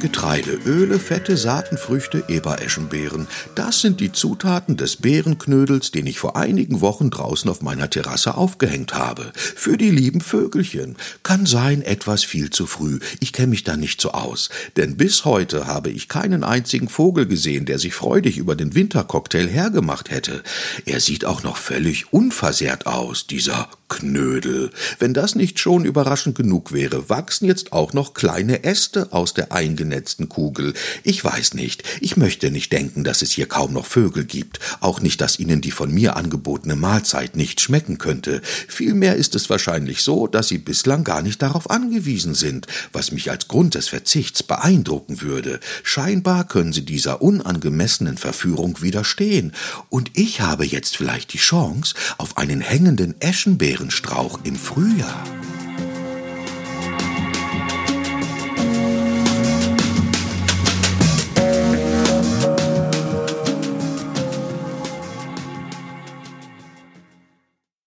Getreide, Öle, Fette, Saatenfrüchte, Ebereschenbeeren. Das sind die Zutaten des Beerenknödels, den ich vor einigen Wochen draußen auf meiner Terrasse aufgehängt habe. Für die lieben Vögelchen. Kann sein, etwas viel zu früh. Ich kenne mich da nicht so aus. Denn bis heute habe ich keinen einzigen Vogel gesehen, der sich freudig über den Wintercocktail hergemacht hätte. Er sieht auch noch völlig unversehrt aus, dieser Knödel. Wenn das nicht schon überraschend genug wäre, wachsen jetzt auch noch kleine Äste aus der eingenetzten Kugel. Ich weiß nicht, ich möchte nicht denken, dass es hier kaum noch Vögel gibt, auch nicht, dass ihnen die von mir angebotene Mahlzeit nicht schmecken könnte. Vielmehr ist es wahrscheinlich so, dass sie bislang gar nicht darauf angewiesen sind, was mich als Grund des Verzichts beeindrucken würde. Scheinbar können sie dieser unangemessenen Verführung widerstehen, und ich habe jetzt vielleicht die Chance auf einen hängenden Eschenbeeren Strauch im Frühjahr.